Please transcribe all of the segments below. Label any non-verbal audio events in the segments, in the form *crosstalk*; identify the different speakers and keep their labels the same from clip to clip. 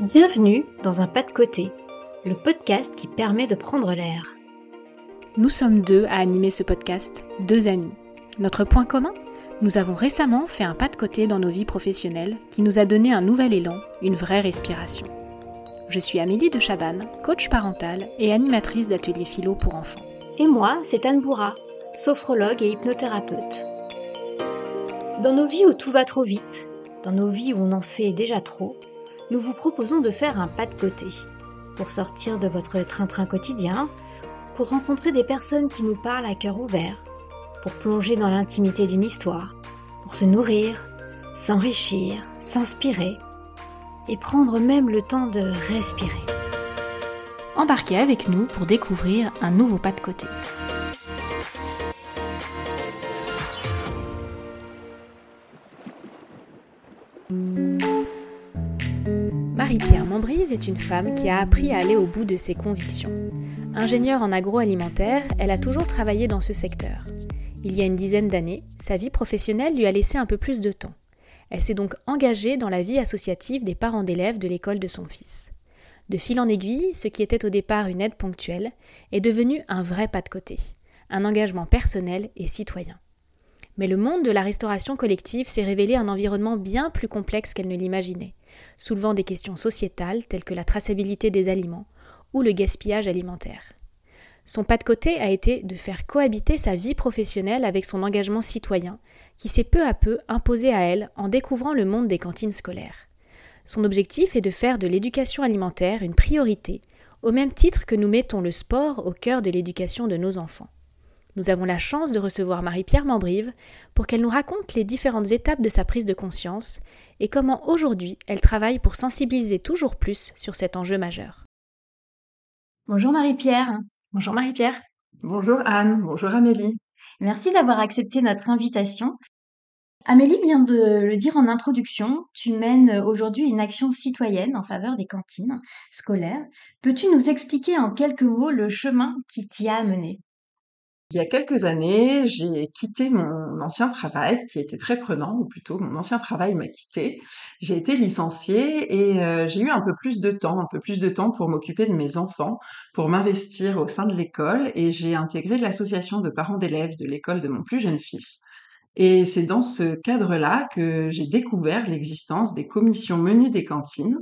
Speaker 1: Bienvenue dans un pas de côté, le podcast qui permet de prendre l'air.
Speaker 2: Nous sommes deux à animer ce podcast, deux amis. Notre point commun Nous avons récemment fait un pas de côté dans nos vies professionnelles qui nous a donné un nouvel élan, une vraie respiration. Je suis Amélie de Chabanne, coach parentale et animatrice d'ateliers philo pour enfants.
Speaker 1: Et moi, c'est Anne Bourra, sophrologue et hypnothérapeute. Dans nos vies où tout va trop vite, dans nos vies où on en fait déjà trop, nous vous proposons de faire un pas de côté pour sortir de votre train-train quotidien, pour rencontrer des personnes qui nous parlent à cœur ouvert, pour plonger dans l'intimité d'une histoire, pour se nourrir, s'enrichir, s'inspirer et prendre même le temps de respirer.
Speaker 2: Embarquez avec nous pour découvrir un nouveau pas de côté. Une femme qui a appris à aller au bout de ses convictions. Ingénieure en agroalimentaire, elle a toujours travaillé dans ce secteur. Il y a une dizaine d'années, sa vie professionnelle lui a laissé un peu plus de temps. Elle s'est donc engagée dans la vie associative des parents d'élèves de l'école de son fils. De fil en aiguille, ce qui était au départ une aide ponctuelle est devenu un vrai pas de côté, un engagement personnel et citoyen. Mais le monde de la restauration collective s'est révélé un environnement bien plus complexe qu'elle ne l'imaginait soulevant des questions sociétales telles que la traçabilité des aliments ou le gaspillage alimentaire. Son pas de côté a été de faire cohabiter sa vie professionnelle avec son engagement citoyen, qui s'est peu à peu imposé à elle en découvrant le monde des cantines scolaires. Son objectif est de faire de l'éducation alimentaire une priorité, au même titre que nous mettons le sport au cœur de l'éducation de nos enfants. Nous avons la chance de recevoir Marie-Pierre Mambrive pour qu'elle nous raconte les différentes étapes de sa prise de conscience et comment aujourd'hui elle travaille pour sensibiliser toujours plus sur cet enjeu majeur.
Speaker 1: Bonjour Marie-Pierre.
Speaker 2: Bonjour Marie-Pierre.
Speaker 3: Bonjour Anne, bonjour Amélie.
Speaker 1: Merci d'avoir accepté notre invitation. Amélie vient de le dire en introduction, tu mènes aujourd'hui une action citoyenne en faveur des cantines scolaires. Peux-tu nous expliquer en quelques mots le chemin qui t'y a amené?
Speaker 3: Il y a quelques années, j'ai quitté mon ancien travail qui était très prenant, ou plutôt mon ancien travail m'a quitté. J'ai été licenciée et euh, j'ai eu un peu plus de temps, un peu plus de temps pour m'occuper de mes enfants, pour m'investir au sein de l'école et j'ai intégré l'association de parents d'élèves de l'école de mon plus jeune fils. Et c'est dans ce cadre-là que j'ai découvert l'existence des commissions menues des cantines,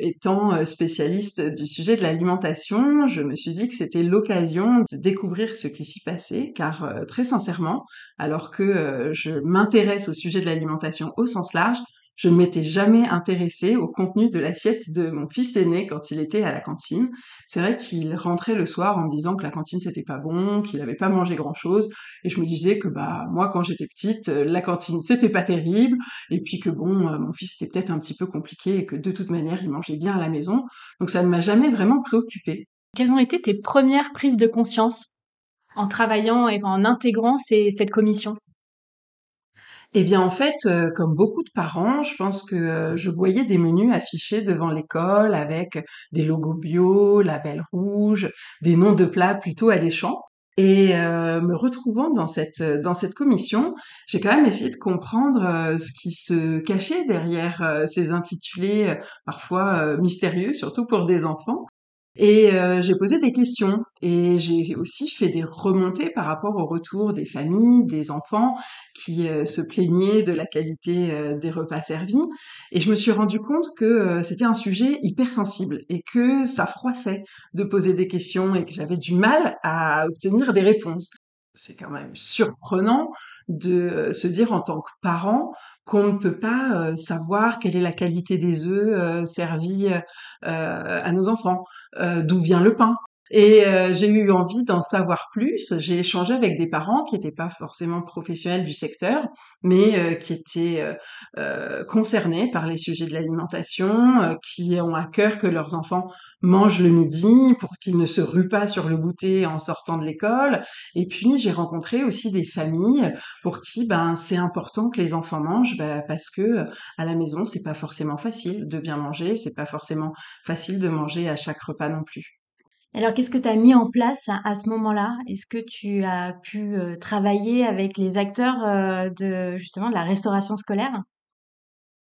Speaker 3: étant euh, spécialiste du sujet de l'alimentation, je me suis dit que c'était l'occasion de découvrir ce qui s'y passait, car euh, très sincèrement, alors que euh, je m'intéresse au sujet de l'alimentation au sens large, je ne m'étais jamais intéressée au contenu de l'assiette de mon fils aîné quand il était à la cantine. C'est vrai qu'il rentrait le soir en me disant que la cantine c'était pas bon, qu'il n'avait pas mangé grand chose, et je me disais que bah moi quand j'étais petite, euh, la cantine c'était pas terrible, et puis que bon euh, mon fils était peut-être un petit peu compliqué et que de toute manière il mangeait bien à la maison, donc ça ne m'a jamais vraiment préoccupée.
Speaker 2: Quelles ont été tes premières prises de conscience en travaillant et en intégrant cette commission?
Speaker 3: Eh bien, en fait, euh, comme beaucoup de parents, je pense que euh, je voyais des menus affichés devant l'école avec des logos bio, label rouge, des noms de plats plutôt alléchants. Et euh, me retrouvant dans cette dans cette commission, j'ai quand même essayé de comprendre ce qui se cachait derrière ces intitulés parfois mystérieux, surtout pour des enfants. Et euh, j'ai posé des questions et j'ai aussi fait des remontées par rapport au retour des familles, des enfants qui euh, se plaignaient de la qualité euh, des repas servis. Et je me suis rendu compte que c'était un sujet hyper sensible et que ça froissait de poser des questions et que j'avais du mal à obtenir des réponses. C'est quand même surprenant de se dire en tant que parent qu'on ne peut pas savoir quelle est la qualité des œufs servis à nos enfants, d'où vient le pain, et euh, j'ai eu envie d'en savoir plus. J'ai échangé avec des parents qui n'étaient pas forcément professionnels du secteur, mais euh, qui étaient euh, concernés par les sujets de l'alimentation, qui ont à cœur que leurs enfants mangent le midi pour qu'ils ne se ruent pas sur le goûter en sortant de l'école. Et puis j'ai rencontré aussi des familles pour qui ben c'est important que les enfants mangent ben, parce que à la maison c'est pas forcément facile de bien manger, c'est pas forcément facile de manger à chaque repas non plus.
Speaker 1: Alors, qu'est-ce que tu as mis en place à, ce moment-là? Est-ce que tu as pu euh, travailler avec les acteurs euh, de justement de la restauration scolaire?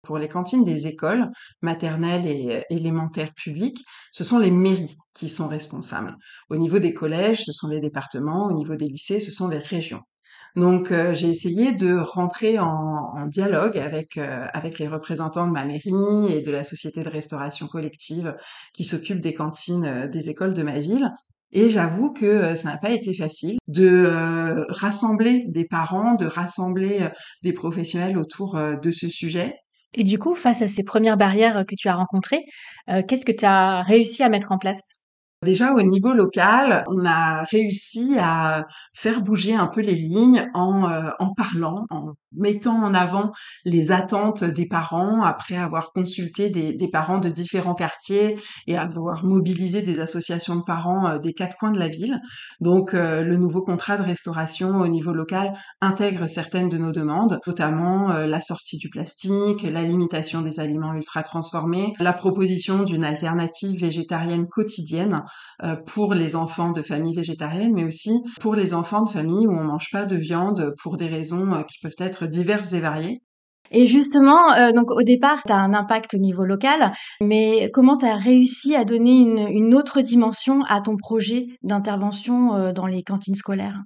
Speaker 3: Pour les cantines des écoles maternelles et euh, élémentaires publiques, ce sont les mairies qui sont responsables. Au niveau des collèges, ce sont les départements, au niveau des lycées, ce sont les régions. Donc euh, j'ai essayé de rentrer en, dialogue avec euh, avec les représentants de ma mairie et de la société de restauration collective qui s'occupe des cantines euh, des écoles de ma ville. Et j'avoue que ça n'a pas été facile de rassembler des parents, de rassembler des professionnels autour de ce sujet.
Speaker 2: Et du coup, face à ces premières barrières que tu as rencontrées, qu'est-ce que tu as réussi à mettre en place?
Speaker 3: Déjà au niveau local, on a réussi à faire bouger un peu les lignes en, euh, en parlant, mettant en avant les attentes des parents après avoir consulté des, parents de différents quartiers et avoir mobilisé des associations de parents euh, des quatre coins de la ville. Donc euh, le nouveau contrat de restauration au niveau local intègre certaines de nos demandes, notamment la sortie du plastique, la limitation des aliments ultra transformés, la proposition d'une alternative végétarienne quotidienne euh, pour les enfants de familles végétariennes, mais aussi pour les enfants de familles où on mange pas de viande pour des raisons euh, qui peuvent être diverses et variées.
Speaker 1: Et justement, euh, donc au départ, tu as un impact au niveau local, mais comment tu as réussi à donner une, une, autre dimension à ton projet d'intervention dans les cantines scolaires?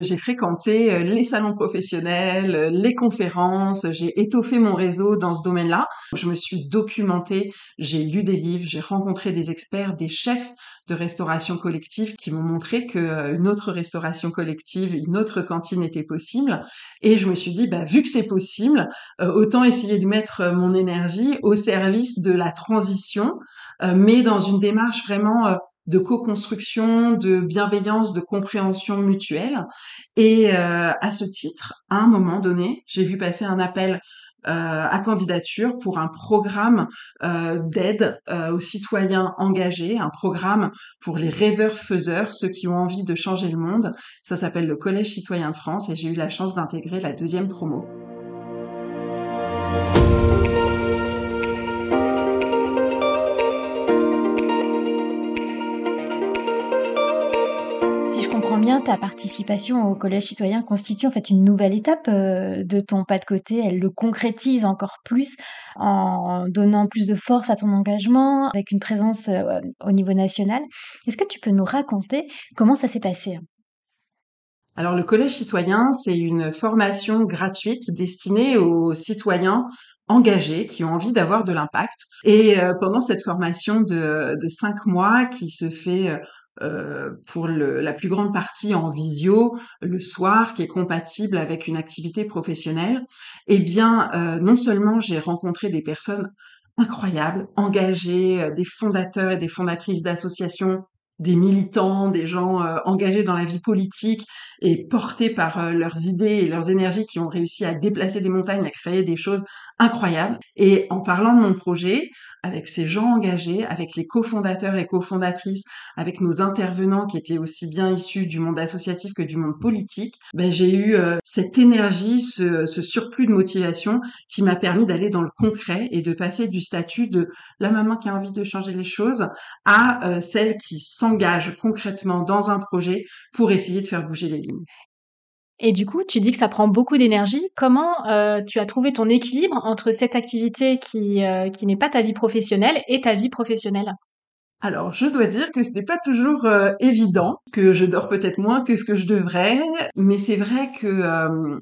Speaker 3: J'ai fréquenté euh, les salons professionnels, euh, les conférences, j'ai étoffé mon réseau dans ce domaine-là. Je me suis documentée, j'ai lu des livres, j'ai rencontré des experts, des chefs de restauration collective qui m'ont montré que euh, une autre restauration collective, une autre cantine était possible. Et je me suis dit, bah, vu que c'est possible, autant essayer de mettre mon énergie au service de la transition, mais dans une démarche vraiment de co-construction, de bienveillance, de compréhension mutuelle. Et euh, à ce titre, à un moment donné, j'ai vu passer un appel euh, à candidature pour un programme euh, d'aide aux citoyens engagés, un programme pour les rêveurs faiseurs, ceux qui ont envie de changer le monde. Ça s'appelle le Collège citoyen de France et j'ai eu la chance d'intégrer la deuxième promo.
Speaker 1: Ta participation au Collège citoyen constitue en fait une nouvelle étape euh, de ton pas de côté. Elle le concrétise encore plus en donnant plus de force à ton engagement, avec une présence euh, au niveau national. Est-ce que tu peux nous raconter comment ça s'est passé?
Speaker 3: Alors le Collège citoyen, c'est une formation gratuite destinée aux citoyens engagés qui ont envie d'avoir de l'impact. Et euh, pendant cette formation de, de cinq mois qui se fait euh, pour le, la plus grande partie en visio le soir, qui est compatible avec une activité professionnelle, eh bien, euh, non seulement j'ai rencontré des personnes incroyables, engagées, euh, des fondateurs et des fondatrices d'associations des militants, des gens engagés dans la vie politique et portés par leurs idées et leurs énergies qui ont réussi à déplacer des montagnes, à créer des choses incroyables. Et en parlant de mon projet, avec ces gens engagés, avec les cofondateurs et cofondatrices, avec nos intervenants qui étaient aussi bien issus du monde associatif que du monde politique, ben, j'ai eu euh, cette énergie, ce, surplus de motivation qui m'a permis d'aller dans le concret et de passer du statut de la maman qui a envie de changer les choses à euh, celle qui s'engage concrètement dans un projet pour essayer de faire bouger les lignes.
Speaker 2: Et du coup, tu dis que ça prend beaucoup d'énergie. Comment euh, tu as trouvé ton équilibre entre cette activité qui, euh, qui n'est pas ta vie professionnelle et ta vie professionnelle?
Speaker 3: Alors, je dois dire que ce n'est pas toujours euh, évident, que je dors peut-être moins que ce que je devrais, mais c'est vrai que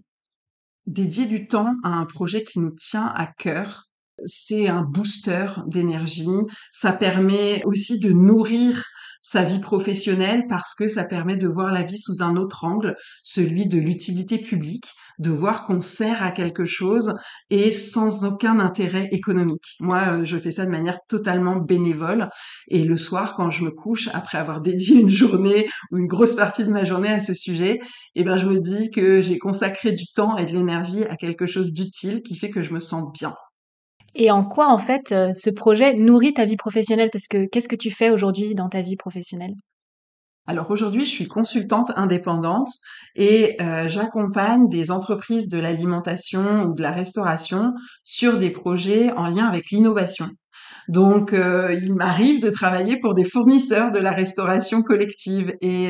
Speaker 3: dédier du temps à un projet qui nous tient à cœur, c'est un booster d'énergie. Ça permet aussi de nourrir sa vie professionnelle parce que ça permet de voir la vie sous un autre angle, celui de l'utilité publique, de voir qu'on sert à quelque chose et sans aucun intérêt économique. Moi, euh, je fais ça de manière totalement bénévole et le soir, quand je me couche, après avoir dédié une journée ou une grosse partie de ma journée à ce sujet, eh ben, je me dis que j'ai consacré du temps et de l'énergie à quelque chose d'utile qui fait que je me sens bien.
Speaker 2: Et en quoi, en fait, euh, ce projet nourrit ta vie professionnelle? Parce que qu'est-ce que tu fais aujourd'hui dans ta vie professionnelle?
Speaker 3: Alors aujourd'hui, je suis consultante indépendante et euh, j'accompagne des entreprises de l'alimentation ou de la restauration sur des projets en lien avec l'innovation. Donc, euh, il m'arrive de travailler pour des fournisseurs de la restauration collective et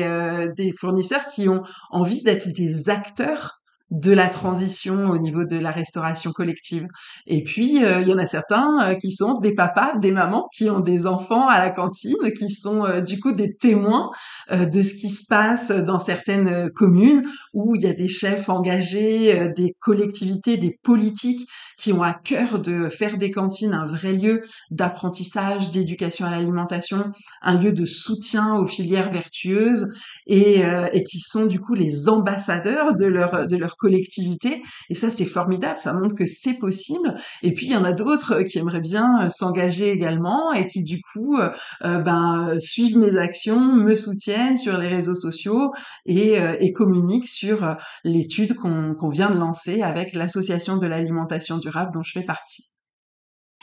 Speaker 3: des fournisseurs qui ont envie d'être des acteurs de la transition au niveau de la restauration collective. Et puis, euh, il y en a certains euh, qui sont des papas, des mamans, qui ont des enfants à la cantine, qui sont euh, du coup des témoins de ce qui se passe dans certaines communes où il y a des chefs engagés, des collectivités, des politiques qui ont à cœur de faire des cantines un vrai lieu d'apprentissage, d'éducation à l'alimentation, un lieu de soutien aux filières vertueuses et, et qui sont du coup les ambassadeurs de leur de leur collectivité. Et ça, c'est formidable. Ça montre que c'est possible. Et puis, il y en a d'autres qui aimeraient bien euh, s'engager également et qui, du coup, euh, euh, ben, suivent mes actions, me soutiennent sur les réseaux sociaux et communiquent sur l'étude qu'on vient de lancer avec l'association de l'alimentation durable dont je fais partie.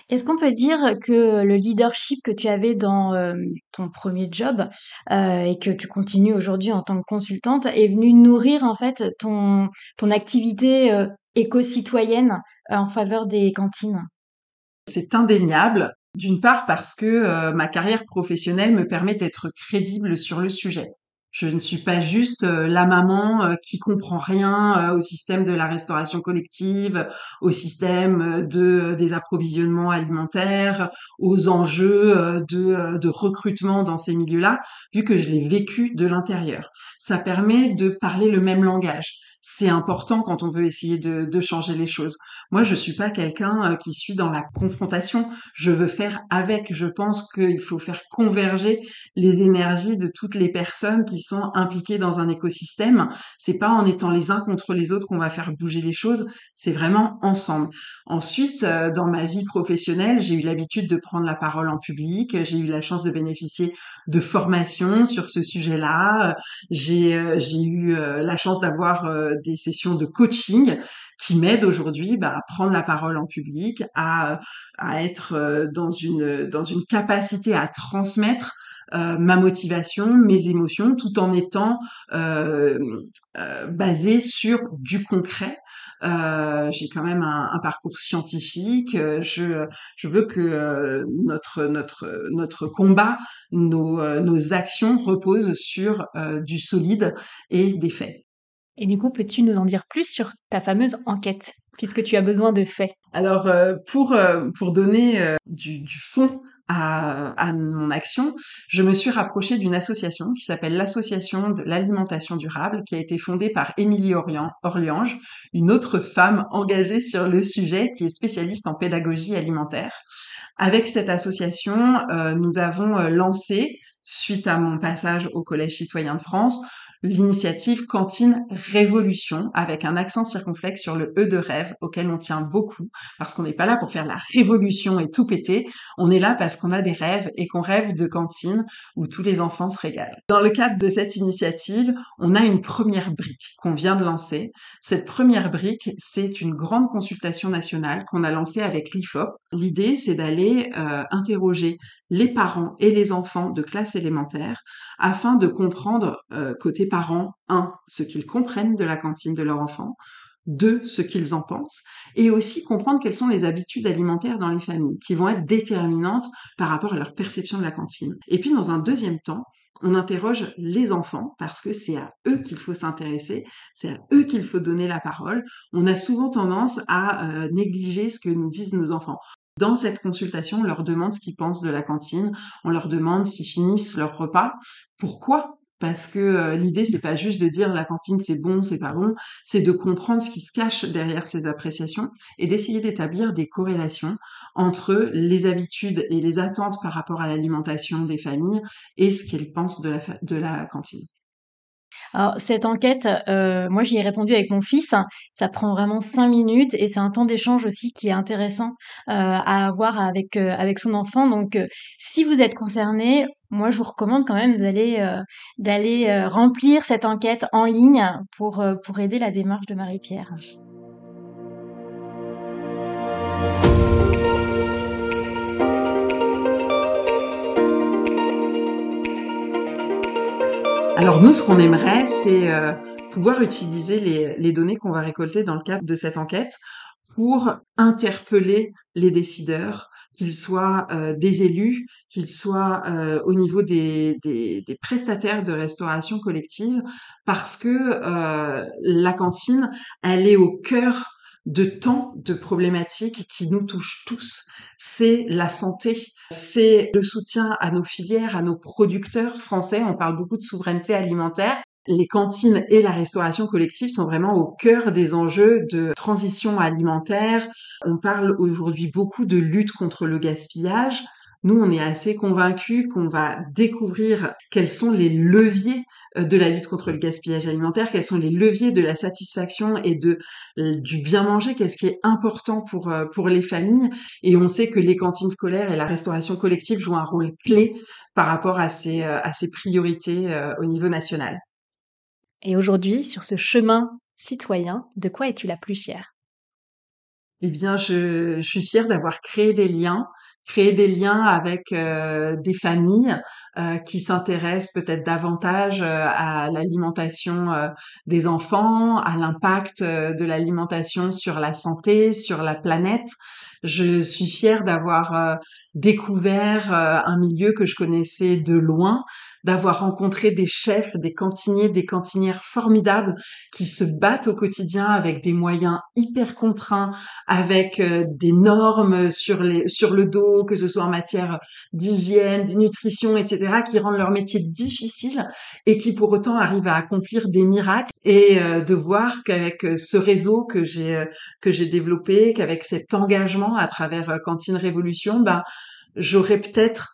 Speaker 1: Est-ce qu'on peut dire que le leadership que tu avais dans euh, ton premier job euh, et que tu continues aujourd'hui en tant que consultante est venu nourrir en fait ton, activité euh, éco-citoyenne en faveur des cantines?
Speaker 3: C'est indéniable. D'une part parce que ma carrière professionnelle me permet d'être crédible sur le sujet. Je ne suis pas juste euh, la maman euh, qui comprend rien euh, au système de la restauration collective, au système de des approvisionnements alimentaires, aux enjeux de, de recrutement dans ces milieux-là, vu que je l'ai vécu de l'intérieur. Ça permet de parler le même langage c'est important quand on veut essayer de, de, changer les choses. Moi, je suis pas quelqu'un euh, qui suis dans la confrontation. Je veux faire avec. Je pense qu'il faut faire converger les énergies de toutes les personnes qui sont impliquées dans un écosystème. C'est pas en étant les uns contre les autres qu'on va faire bouger les choses. C'est vraiment ensemble. Ensuite, euh, dans ma vie professionnelle, j'ai eu l'habitude de prendre la parole en public. J'ai eu la chance de bénéficier de formations sur ce sujet-là. Euh, j'ai eu la chance d'avoir des sessions de coaching qui m'aident aujourd'hui bah, à prendre la parole en public, à, à être euh, dans une, dans une capacité à transmettre euh, ma motivation, mes émotions, tout en étant euh, euh basé sur du concret. Euh, j'ai quand même un, un, parcours scientifique. Je, je veux que notre notre notre combat, nos nos actions reposent sur du solide et des faits.
Speaker 1: Et du coup, peux-tu nous en dire plus sur ta fameuse enquête, puisque tu as besoin de faits?
Speaker 3: Alors, euh, pour, euh, pour donner euh, du, du, fond à, à, mon action, je me suis rapprochée d'une association qui s'appelle l'Association de l'alimentation durable, qui a été fondée par Émilie Orliange, une autre femme engagée sur le sujet, qui est spécialiste en pédagogie alimentaire. Avec cette association, nous avons lancé, suite à mon passage au Collège citoyen de France, l'initiative Cantine Révolution avec un accent circonflexe sur le E de rêve auquel on tient beaucoup parce qu'on n'est pas là pour faire la révolution et tout péter, on est là parce qu'on a des rêves et qu'on rêve de cantines où tous les enfants se régalent. Dans le cadre de cette initiative, on a une première brique qu'on vient de lancer. Cette première brique, c'est une grande consultation nationale qu'on a lancée avec l'IFOP. L'idée, c'est d'aller euh, interroger les parents et les enfants de classe élémentaire afin de comprendre euh, côté parents, un, ce qu'ils comprennent de la cantine de leur enfant, deux, ce qu'ils en pensent, et aussi comprendre quelles sont les habitudes alimentaires dans les familles, qui vont être déterminantes par rapport à leur perception de la cantine. Et puis, dans un deuxième temps, on interroge les enfants parce que c'est à eux qu'il faut s'intéresser, c'est à eux qu'il faut donner la parole. On a souvent tendance à euh, négliger ce que nous disent nos enfants. Dans cette consultation, on leur demande ce qu'ils pensent de la cantine, on leur demande s'ils finissent leur repas. Pourquoi? Parce que euh, l'idée c'est pas juste de dire la cantine c'est bon, c'est pas bon, c'est de comprendre ce qui se cache derrière ces appréciations et d'essayer d'établir des corrélations entre les habitudes et les attentes par rapport à l'alimentation des familles et ce qu'elles pensent de la, de la cantine.
Speaker 1: Alors cette enquête, euh, moi j'y ai répondu avec mon fils. Ça prend vraiment cinq minutes et c'est un temps d'échange aussi qui est intéressant euh, à avoir avec euh, avec son enfant. Donc si vous êtes concerné, moi je vous recommande quand même d'aller d'aller remplir cette enquête en ligne pour pour aider la démarche de Marie-Pierre.
Speaker 3: Alors nous, ce qu'on aimerait, c'est euh, pouvoir utiliser les, données qu'on va récolter dans le cadre de cette enquête pour interpeller les décideurs, qu'ils soient euh, des élus, qu'ils soient euh, au niveau des, prestataires de restauration collective, parce que la cantine, elle est au cœur de tant de problématiques qui nous touchent tous. C'est la santé, c'est le soutien à nos filières, à nos producteurs français. On parle beaucoup de souveraineté alimentaire. Les cantines et la restauration collective sont vraiment au cœur des enjeux de transition alimentaire. On parle aujourd'hui beaucoup de lutte contre le gaspillage. Nous, on est assez convaincus qu'on va découvrir quels sont les leviers euh, de la lutte contre le gaspillage alimentaire, quels sont les leviers de la satisfaction et de euh, du bien manger, qu'est-ce qui est important pour euh, pour les familles. Et on sait que les cantines scolaires et la restauration collective jouent un rôle clé par rapport à ces à ces priorités au niveau national.
Speaker 2: Et aujourd'hui, sur ce chemin citoyen, de quoi es-tu la plus fière?
Speaker 3: Eh bien, je, je suis fière d'avoir créé des liens créer des liens avec euh, des familles euh, qui s'intéressent peut-être davantage euh, à l'alimentation des enfants, à l'impact de l'alimentation sur la santé, sur la planète. Je suis fière d'avoir découvert un milieu que je connaissais de loin, d'avoir rencontré des chefs, des cantiniers, des cantinières formidables qui se battent au quotidien avec des moyens hyper contraints, avec euh, des normes sur les sur le dos, que ce soit en matière d'hygiène, de nutrition, etc., qui rendent leur métier difficile et qui pour autant arrivent à accomplir des miracles et euh, de voir qu'avec euh, ce réseau que j'ai que j'ai développé, qu'avec cet engagement à travers Cantine Révolution, ben j'aurais peut-être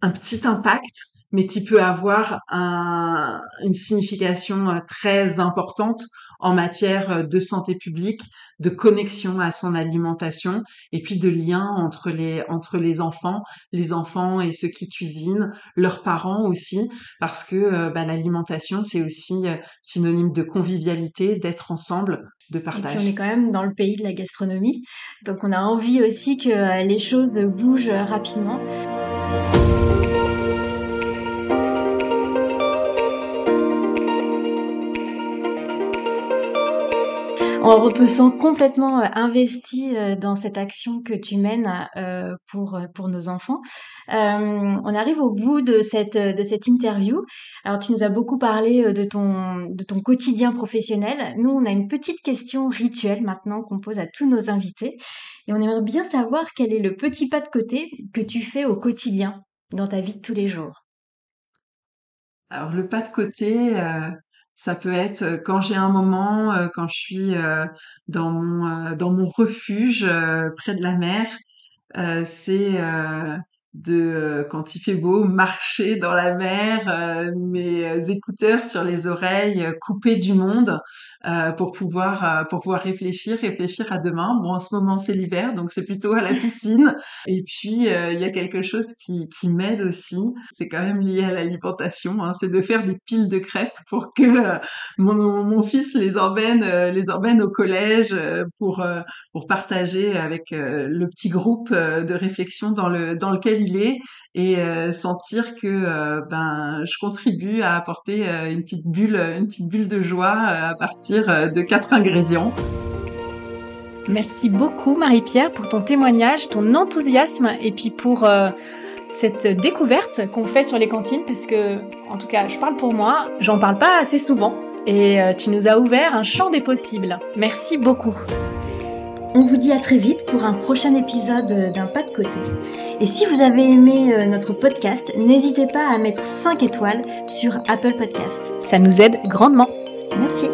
Speaker 3: un petit impact mais qui peut avoir un, une signification euh, très importante en matière euh, de santé publique, de connexion à son alimentation et puis de lien entre les entre les enfants, les enfants et ceux qui cuisinent, leurs parents aussi, parce que euh, bah, l'alimentation c'est aussi synonyme de convivialité, d'être ensemble, de partage.
Speaker 1: Et puis on est quand même dans le pays de la gastronomie, donc on a envie aussi que les choses bougent rapidement. On te sent complètement euh, investi euh, dans cette action que tu mènes euh, pour pour nos enfants. on arrive au bout de cette interview. Alors tu nous as beaucoup parlé de ton de ton quotidien professionnel. Nous, on a une petite question rituelle maintenant qu'on pose à tous nos invités et on aimerait bien savoir quel est le petit pas de côté que tu fais au quotidien dans ta vie de tous les jours.
Speaker 3: Alors le pas de côté, ça peut être euh, quand j'ai un moment, euh, quand je suis euh, dans mon dans mon refuge près de la mer, c'est de euh, quand il fait beau marcher dans la mer, euh, mes euh, écouteurs sur les oreilles, coupés du monde pour pouvoir pour pouvoir réfléchir, réfléchir à demain. Bon, en ce moment c'est l'hiver, donc c'est plutôt à la piscine. *laughs* Et puis il y a quelque chose qui qui m'aide aussi. C'est quand même lié à l'alimentation. Hein, c'est de faire des piles de crêpes pour que mon mon fils les emmène les emmène au collège pour pour partager avec le petit groupe de réflexion dans le dans lequel et euh, sentir que euh, ben je contribue à apporter euh, une petite bulle une petite bulle de joie à partir de quatre ingrédients.
Speaker 2: Merci beaucoup Marie-Pierre pour ton témoignage, ton enthousiasme et puis pour cette découverte qu'on fait sur les cantines parce que en tout cas, je parle pour moi, j'en parle pas assez souvent et tu nous as ouvert un champ des possibles. Merci beaucoup.
Speaker 1: On vous dit à très vite pour un prochain épisode d'un pas de côté. Et si vous avez aimé euh, notre podcast, n'hésitez pas à mettre 5 étoiles sur Apple Podcast.
Speaker 2: Ça nous aide grandement.
Speaker 1: Merci.